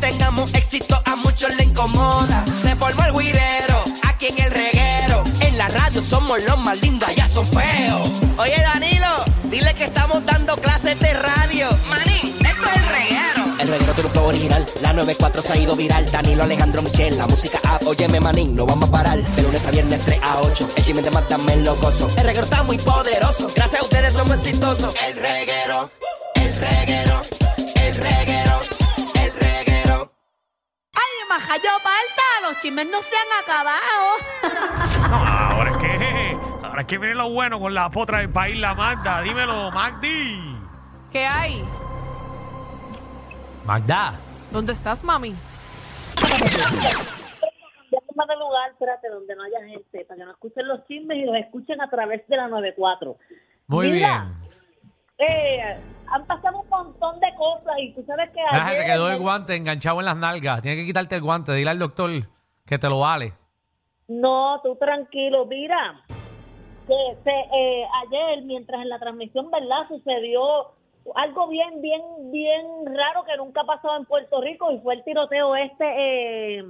tengamos éxito a muchos le incomoda. Se formó el guirero, aquí en el reguero. En la radio somos los más lindos, allá son feos. Oye Danilo, dile que estamos dando clases de radio. Manín, esto es el reguero. El reguero tiene un flow original, la 94 se ha ido viral. Danilo Alejandro Michel, la música app. Óyeme manín, no vamos a parar. De lunes a viernes 3 a 8, el chisme de mátame el locoso. El reguero está muy poderoso, gracias a ustedes somos exitosos. El reguero, el reguero, el reguero, el reguero. ¡Ay, majayo Malta! Los chismes no se han acabado. Ahora es que ahora es que viene lo bueno con la potra del país, la Magda. Dímelo, Magdi. ¿Qué hay? Magda. ¿Dónde estás, mami? De lugar, espérate, donde no haya gente, para que no escuchen los chismes y los escuchen a través de la 94. Muy Mira, bien. Eh, han pasado un montón de cosas y tú sabes que Ah, ayer... te quedó el guante enganchado en las nalgas. Tienes que quitarte el guante. Dile al doctor que te lo vale. No, tú tranquilo, mira, que se, eh, ayer mientras en la transmisión, ¿verdad? Sucedió algo bien, bien, bien raro que nunca ha pasado en Puerto Rico y fue el tiroteo este, eh,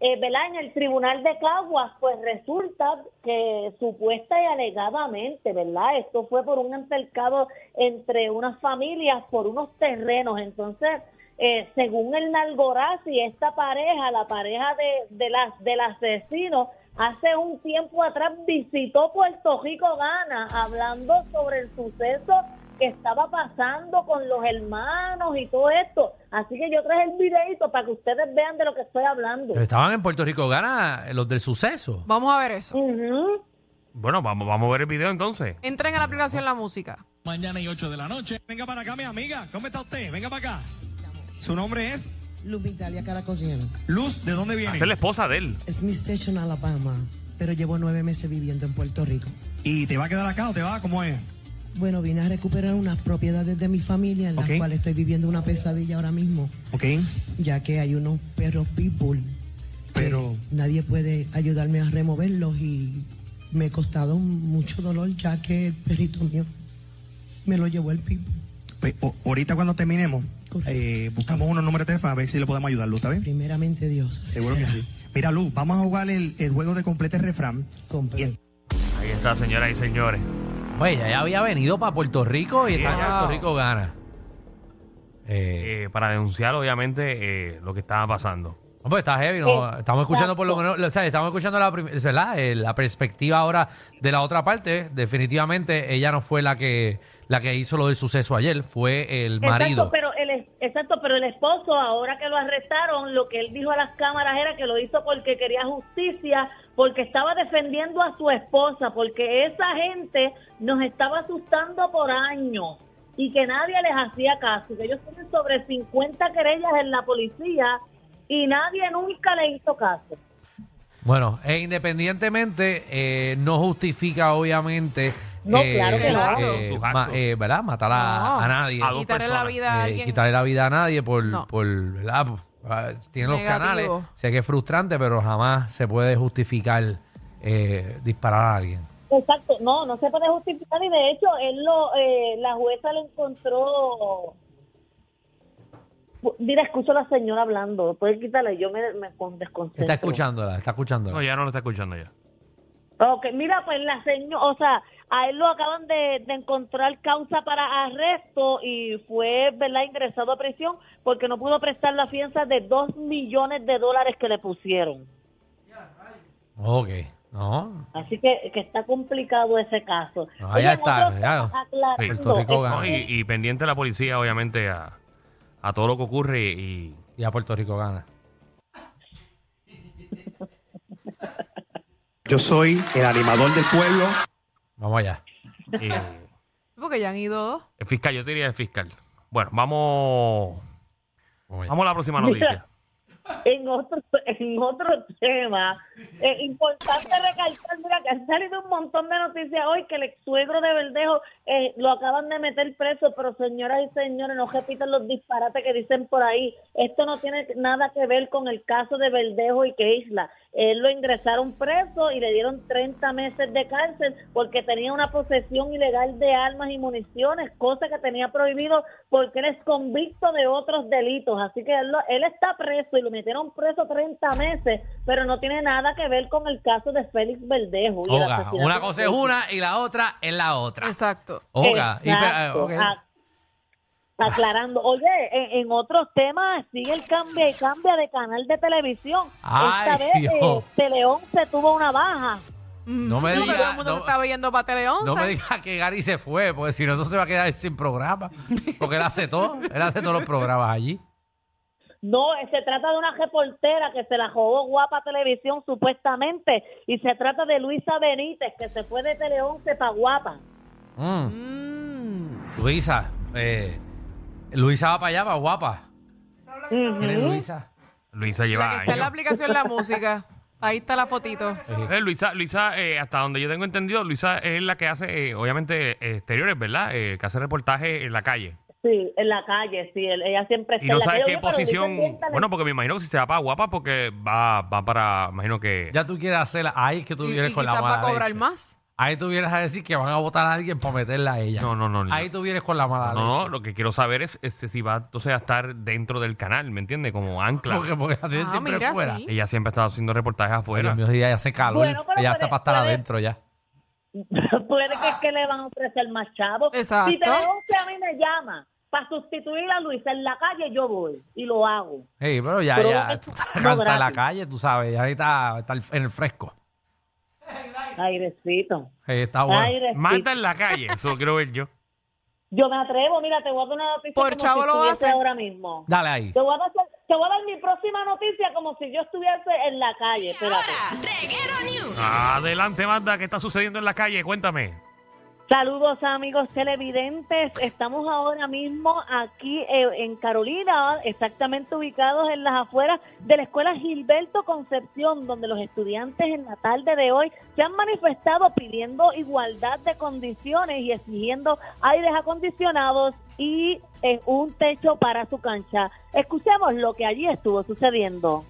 eh, ¿verdad? En el tribunal de Caguas, pues resulta que supuesta y alegadamente, ¿verdad? Esto fue por un altercado entre unas familias por unos terrenos, entonces... Eh, según el Nalgorazi, esta pareja, la pareja de, de las del asesino, hace un tiempo atrás visitó Puerto Rico, Gana, hablando sobre el suceso que estaba pasando con los hermanos y todo esto. Así que yo traje el videito para que ustedes vean de lo que estoy hablando. Pero estaban en Puerto Rico, gana los del suceso. Vamos a ver eso. Bueno, vamos, vamos a ver el video entonces. Entren a la aplicación La Música. Mañana y 8 de la noche. Venga para acá, mi amiga. ¿Cómo está usted? Venga para acá. Su nombre es Lupitalia Caracosiano. Luz. ¿De dónde viene? Es la esposa de él. Smith Station, Alabama. Pero llevo nueve meses viviendo en Puerto Rico. ¿Y te va a quedar acá o te va? ¿Cómo es? Bueno, vine a recuperar unas propiedades de mi familia en las Ok. cuales estoy viviendo una pesadilla ahora mismo, Ok. ya que hay unos perros pitbull. que Pero- Nadie puede ayudarme a removerlos y me ha costado mucho dolor ya que el perrito mío me lo llevó el pitbull. Pues, o- ahorita cuando terminemos, eh, buscamos unos números de teléfono a ver si le podemos ayudar, Luz, ¿está bien? Primeramente Dios. Seguro que sí. Mira, Luz, vamos a jugar el, el juego de complete refrán. Completo. Ahí está, señoras y señores. Oye, ella ya había venido para Puerto Rico y Sí, está en. Puerto Rico, gana. Eh, Eh, para denunciar, obviamente, eh, lo que estaba pasando. no, pues está heavy, ¿no? Estamos escuchando por lo menos, o sea, estamos escuchando la, prim- es ¿verdad? Eh, la perspectiva ahora de la otra parte. Definitivamente ella no fue la que la que hizo lo del suceso ayer, fue el marido. Exacto, pero exacto, pero el esposo, ahora que lo arrestaron, lo que él dijo a las cámaras era que lo hizo porque quería justicia, porque estaba defendiendo a su esposa, porque esa gente nos estaba asustando por años y que nadie les hacía caso, que ellos tienen sobre 50 querellas en la policía y nadie nunca le hizo caso. Bueno, e independientemente, eh, no justifica obviamente. No, eh, claro que no. eh, ma- actos. eh, ¿verdad? Matar a, No. a nadie. A Quitarle la vida a eh, alguien. quitarle la vida a nadie por, No. por ¿verdad? Ah, Tiene los canales. Sé que es frustrante, pero jamás se puede justificar eh, disparar a alguien. Exacto, no, no se puede justificar y de hecho él lo, eh, la jueza le encontró. Mira, escucho a la señora hablando, puedes quitarle, yo me, me con- desconcentro. Está escuchándola, está escuchándola. No, ya no lo está escuchando ya. Ok, mira, pues la señora, o sea, A él lo acaban de, de encontrar causa para arresto y fue, ¿verdad?, ingresado a prisión porque no pudo prestar la fianza de dos millones de dólares que le pusieron. Ok. No. Así que, que está complicado ese caso. No, ya está, ya. aclarando, Puerto Rico gana. No, y, y pendiente la policía, obviamente, a, a todo lo que ocurre y, Y a Puerto Rico gana. Yo soy el animador del pueblo. Vamos allá. y Porque ya han ido dos. el fiscal, yo te diría el fiscal. Bueno, vamos, Vamos allá. vamos a la próxima Mira. noticia. En otro, en otro tema, eh, importante recalcar, mira, que han salido un montón de noticias hoy que el ex suegro de Verdejo eh, lo acaban de meter preso, pero señoras y señores, no repitan los disparates que dicen por ahí. Esto no tiene nada que ver con el caso de Verdejo y que Isla. Él lo ingresaron preso y le dieron 30 meses de cárcel porque tenía una posesión ilegal de armas y municiones, cosa que tenía prohibido porque él es convicto de otros delitos. Así que él, lo- él está preso y lo metieron preso 30 meses, pero no tiene nada que ver con el caso de Félix Verdejo. y Oga, una cosa es una y la otra es la otra. Exacto. Oga. y- Exacto. eh, ok. Aclarando, oye, en, en otros temas sigue el cambio y cambia de canal de televisión. Esta Ay, vez Dios. eh, Teleón se tuvo una baja. No me Sí, diga- todo el mundo no- se está viendo para Tele 11. No me digas que Gary se fue, porque si no, eso se va a quedar sin programa. Porque él hace todo. Él hace todos los programas allí. No, eh, se trata de una reportera que se la jugó guapa televisión supuestamente y se trata de Luisa Benítez que se fue de Tele 11 para guapa. Mm. Mm. Luisa, eh, Luisa va para allá, va guapa. ¿Quién es Luisa? Luisa lleva está en la años. aplicación La Música. Ahí está la fotito. Eh, Luisa, Luisa eh, hasta donde yo tengo entendido, Luisa es la que hace, eh, obviamente, eh, exteriores, ¿verdad? Eh, que hace reportajes en la calle. Sí, en la calle, sí, él- ella siempre está Y no en la sabes calle. qué Oye, pero posición. bien Bueno, porque me imagino que si se va para guapa, porque va, va para. Imagino que. Ya tú quieres hacerla. Ahí es que tú Y, vienes con la quizás va mala a cobrar leche. más. Ahí tú vienes a decir que van a votar a alguien para meterla a ella. No, no, no. Ahí tú vienes con la mala No, no, leche. lo que quiero saber es, es si va entonces a estar dentro del canal, ¿me entiendes? Como ancla. Porque, porque Ah, siempre mira, fuera. sí. Ella siempre ha estado haciendo reportajes afuera. Dios, ella hace calor. Bueno, pero ella puede- está para estar puede- adentro ya. Puede que es que le van a ofrecer más chavos. Exacto. Si Tele 11 a mí me llama para sustituir a Luisa en la calle, yo voy y lo hago. Hey, pero ya, Pero ya, tú estás no cansada en la calle, tú sabes. Ya ahorita está en el fresco. Airecito. Está bueno. Airecito. Mata en la calle, eso quiero ver yo. Yo me atrevo, mira, te voy a dar una noticia Por como chavo si lo estuviese hace. ahora mismo. Dale ahí. Te voy, a dar, te voy a dar mi próxima noticia como si yo estuviese en la calle. Espérate. Adelante, banda, ¿qué está sucediendo en la calle? Cuéntame. Saludos amigos televidentes, estamos ahora mismo aquí eh, en Carolina, exactamente ubicados en las afueras de la escuela Gilberto Concepción, donde los estudiantes en la tarde de hoy se han manifestado pidiendo igualdad de condiciones y exigiendo aires acondicionados y eh, un techo para su cancha. Escuchemos lo que allí estuvo sucediendo.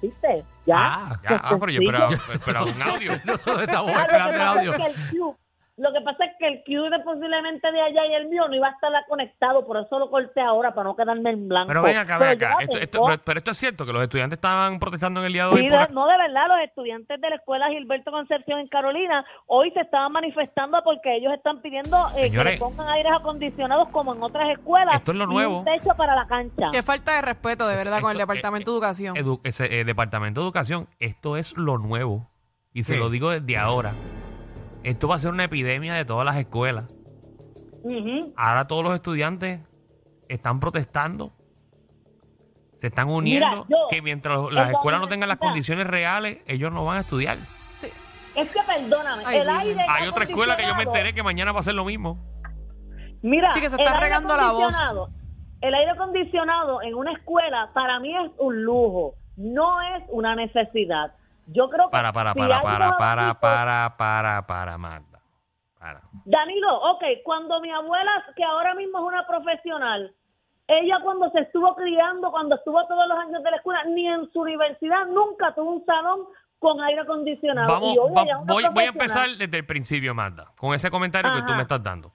¿Viste? ¿Ya? Ah, Ya, pero yo esperaba, un audio. Nosotros estamos que esperando el audio. Que lo que pasa es que el Q de posiblemente de allá y el mío no iba a estar conectado, por eso lo corté ahora para no quedarme en blanco. Pero ven acá, ven acá. Esto, esto- pero, pero esto es cierto, que los estudiantes estaban protestando en el día de hoy. Sí, por- de- no, de verdad, los estudiantes de la escuela Gilberto Concepción en Carolina hoy se estaban manifestando porque ellos están pidiendo eh, que Señores. le pongan aires acondicionados como en otras escuelas. Esto es lo y nuevo. un techo para la cancha. Qué falta de respeto, de verdad, con el Esto- Departamento de Educación. Edu- ese, eh, Departamento de Educación, esto es lo nuevo. Y se Sí. lo digo desde ahora. Esto va a ser una epidemia de todas las escuelas. Ahora todos los estudiantes están protestando. Se están uniendo. yo- que mientras las escuelas no tengan las condiciones reales, ellos no van a estudiar. Es que perdóname, Ay, el aire Hay otra escuela que yo me enteré que mañana va a ser lo mismo. Mira, Sí, que se el está aire regando la voz. acondicionado- El aire acondicionado en una escuela para mí es un lujo, no es una necesidad. Yo creo que Para, para, si para, para, para, para, para, para, Magda. Para. Danilo, ok, cuando mi abuela, que ahora mismo es una profesional, ella cuando se estuvo criando, cuando estuvo todos los años de la escuela, ni en su universidad nunca tuvo un salón con aire acondicionado. Vamos, Y hoy va- ella es una voy, voy a empezar desde el principio, Magda, con ese comentario que tú me estás dando.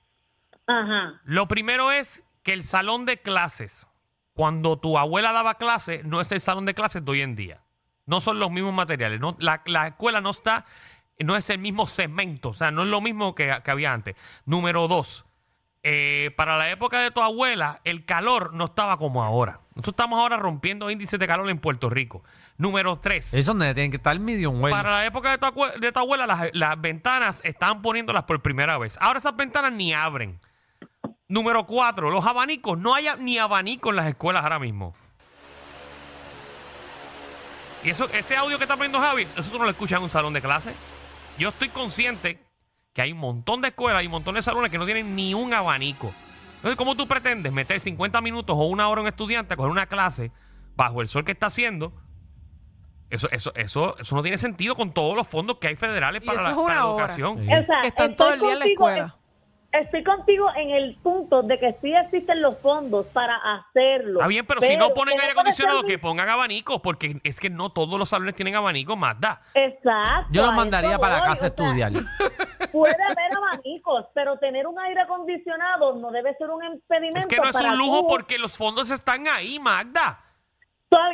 Ajá. Lo primero es que el salón de clases, cuando tu abuela daba clases, no es el salón de clases de hoy en día. No son los mismos materiales. No, la, la escuela no está no es el mismo segmento, o sea, no es lo mismo que, que había antes. Número dos, eh, para la época de tu abuela, el calor no estaba como ahora. Nosotros estamos ahora rompiendo índices de calor en Puerto Rico. Número tres, Es donde tienen que estar medium well. para la época de tu, acue- de tu abuela, las, las ventanas estaban poniéndolas por primera vez. Ahora esas ventanas ni abren. Número cuatro, los abanicos. No hay ni abanico en las escuelas ahora mismo. Y eso, ese audio que está poniendo Javi, eso tú no lo escuchas en un salón de clase. Yo estoy consciente que hay un montón de escuelas y un montón de salones que no tienen ni un abanico. Entonces, ¿cómo tú pretendes meter 50 minutos o una hora a un estudiante a coger una clase bajo el sol que está haciendo? Eso, eso, eso, eso no tiene sentido con todos los fondos que hay federales para la, para educación. Sí. O sea, Que están todo el día en la escuela. Estoy contigo en el punto de que sí existen los fondos para hacerlo. Está bien, pero, si no ponen aire acondicionado, que pongan abanicos, porque es que no todos los salones tienen abanicos, más da. Exacto. Yo los mandaría para la voy, casa a o sea, estudiar. Puede haber abanicos, pero tener un aire acondicionado no debe ser un impedimento. Es que no es para un lujo tú- porque los fondos están ahí, Magda.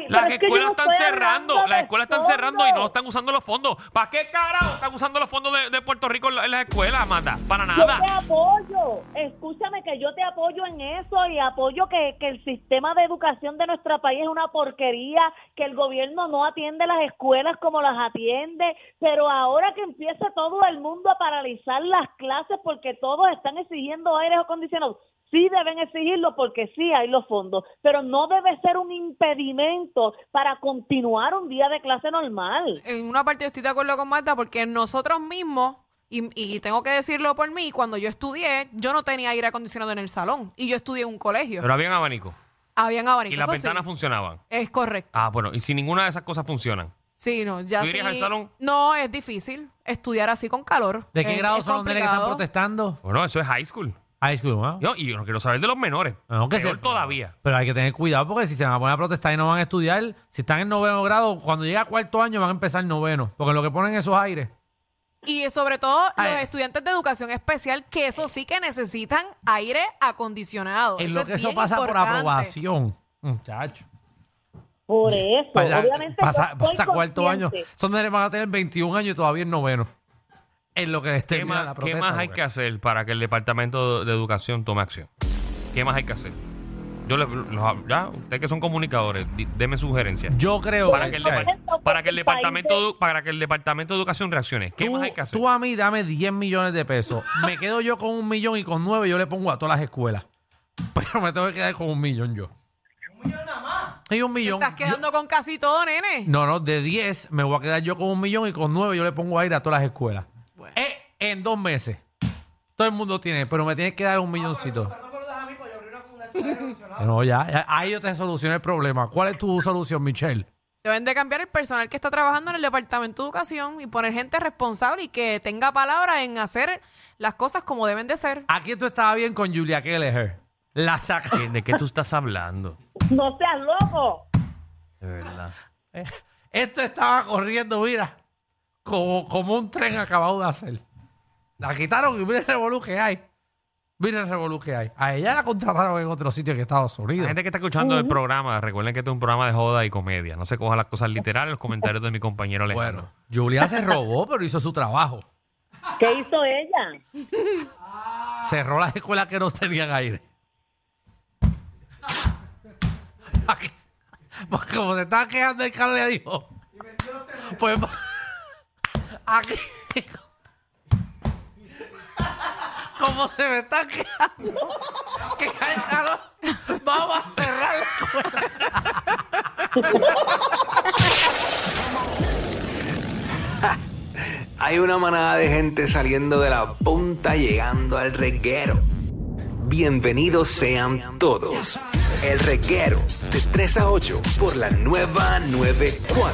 Las es que escuelas están cerrando, las escuelas están cerrando y no están usando los fondos. ¿Para qué carajo están usando los fondos de, de Puerto Rico en, la- en las escuelas, Magda? Para Yo te nada. apoyo, escúchame que yo te apoyo en eso y apoyo que, que el sistema de educación de nuestro país es una porquería, que el gobierno no atiende las escuelas como las atiende, pero ahora que empieza todo el mundo a paralizar las clases porque todos están exigiendo aires acondicionados, sí deben exigirlo porque sí hay los fondos, pero no debe ser un impedimento para continuar un día de clase normal. En una parte yo estoy de acuerdo con Marta porque nosotros mismos, y, y tengo que decirlo por mí, cuando yo estudié, yo no tenía aire acondicionado en el salón y yo estudié en un colegio. Pero habían abanicos Habían abanicos. y las sí. ventanas funcionaban. Es correcto. Ah, bueno, y si ninguna de esas cosas funcionan. Sí, no, ya ¿Tú irías sí- al salón? No, es difícil estudiar así con calor. ¿De qué Es- grado es son los que están protestando? Bueno, eso es high school. High school, ¿no? Yo, y yo no quiero saber de los menores. No, que Peor se- todavía. Pero hay que tener cuidado porque si se van a poner a protestar y no van a estudiar, si están en noveno grado, cuando llega a cuarto año van a empezar noveno. Porque lo que ponen esos aires. Y sobre todo Ay. los estudiantes de educación especial, que eso sí que necesitan aire acondicionado. En Eso lo es que eso bien pasa por importante. aprobación. Muchacho. Por eso, Pasa, obviamente pasa, cuarto año. consciente. Son nenes van a tener 21 años y todavía en noveno. En lo que ¿Qué más, qué protesta. más hay porque- que hacer para que el Departamento de Educación tome acción? ¿Qué más hay que hacer? Yo le, los- ya, ustedes que son comunicadores, di- deme sugerencias. Yo creo Para que, el para que el departamento edu- para que el departamento de educación reaccione. ¿Qué tú, más hay que hacer? tú a mí dame 10 millones de pesos. Me quedo yo con un millón y con nueve yo le pongo a todas las escuelas. Pero me tengo que quedar con un millón yo. ¿Un millón nada más? Sí, un millón. Estás quedando con casi todo, nene. No, no, de 10 me voy a quedar yo con un millón y con 9 yo le pongo aire a todas las escuelas. Eh, en dos meses. Todo el mundo tiene, pero me tienes que dar un milloncito. No, ya, ya, ahí yo te solucioné el problema. ¿Cuál es tu solución, Michelle? Deben de cambiar el personal que está trabajando en el Departamento de Educación y poner gente responsable y que tenga palabra en hacer las cosas como deben de ser. Aquí tú estabas bien con Julia Kelleher. La saca. ¿Qué- ¿De qué tú estás hablando? No seas loco. De verdad. Esto estaba corriendo, mira, como, como un tren acabado de hacer. La quitaron y mira el revolú que hay. Mira el revolú que hay. A ella la contrataron en otro sitio que Estados La Unidos. gente que está escuchando el programa, recuerden que este es un programa de joda y comedia. No se cojan las cosas literales, los comentarios de mi compañero Alejandro. Bueno, Julia se robó, pero hizo su trabajo. ¿Qué hizo ella? Cerró las escuelas que no tenían aire. Como se estaba quejando el Carlos le dijo. Pues va- aquí. Como se me está quejando que hay calor, vamos a cerrar la escuela. Hay una manada de gente saliendo de la punta llegando al reguero. Bienvenidos sean todos. El reguero de 3 a 8 por la nueva 94.